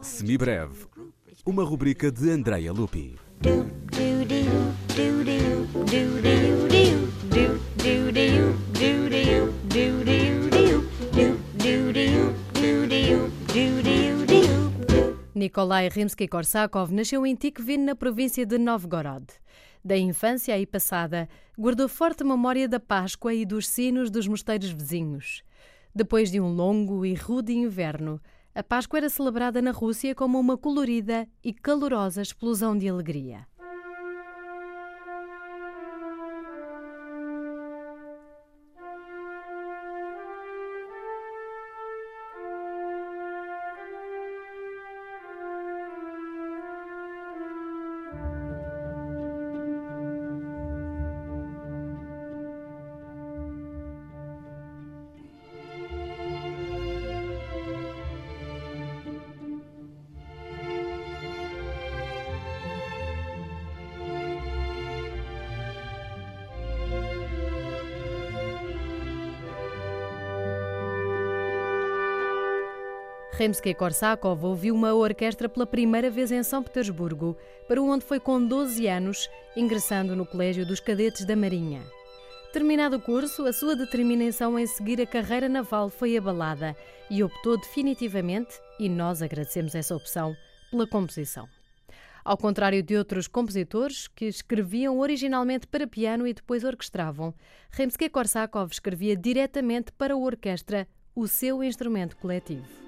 Semibreve, uma rubrica de Andrea Lupi. Nikolai Rimsky-Korsakov nasceu em Tikvin, na província de Novgorod. Da infância aí passada, guardou forte memória da Páscoa e dos sinos dos mosteiros vizinhos. Depois de um longo e rude inverno, a Páscoa era celebrada na Rússia como uma colorida e calorosa explosão de alegria. Rimsky-Korsakov ouviu uma orquestra pela primeira vez em São Petersburgo, para onde foi com 12 anos, ingressando no Colégio dos Cadetes da Marinha. Terminado o curso, a sua determinação em seguir a carreira naval foi abalada e optou definitivamente, e nós agradecemos essa opção, pela composição. Ao contrário de outros compositores que escreviam originalmente para piano e depois orquestravam, Rimsky-Korsakov escrevia diretamente para a orquestra, o seu instrumento coletivo.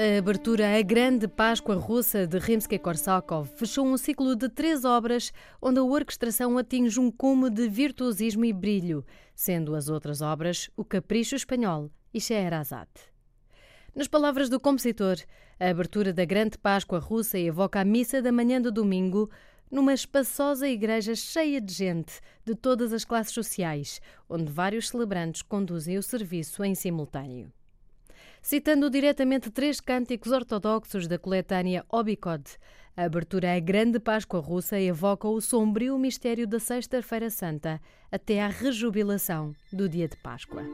A abertura à Grande Páscoa Russa de Rimsky-Korsakov fechou um ciclo de três obras onde a orquestração atinge um cume de virtuosismo e brilho, sendo as outras obras O Capricho Espanhol e Scheherazade. Nas palavras do compositor, a abertura da Grande Páscoa Russa evoca a missa da manhã do domingo numa espaçosa igreja cheia de gente de todas as classes sociais, onde vários celebrantes conduzem o serviço em simultâneo citando diretamente três cânticos ortodoxos da coletânea Obikod. A abertura à Grande Páscoa Russa evoca o sombrio mistério da Sexta-feira Santa até à rejubilação do dia de Páscoa.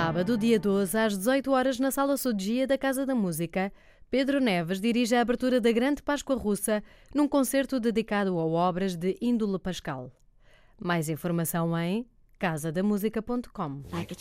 Sábado, dia 12, às 18 horas, na Sala Sodia da Casa da Música, Pedro Neves dirige a abertura da Grande Páscoa Russa num concerto dedicado a obras de índole pascal. Mais informação em casadamusica.com. Like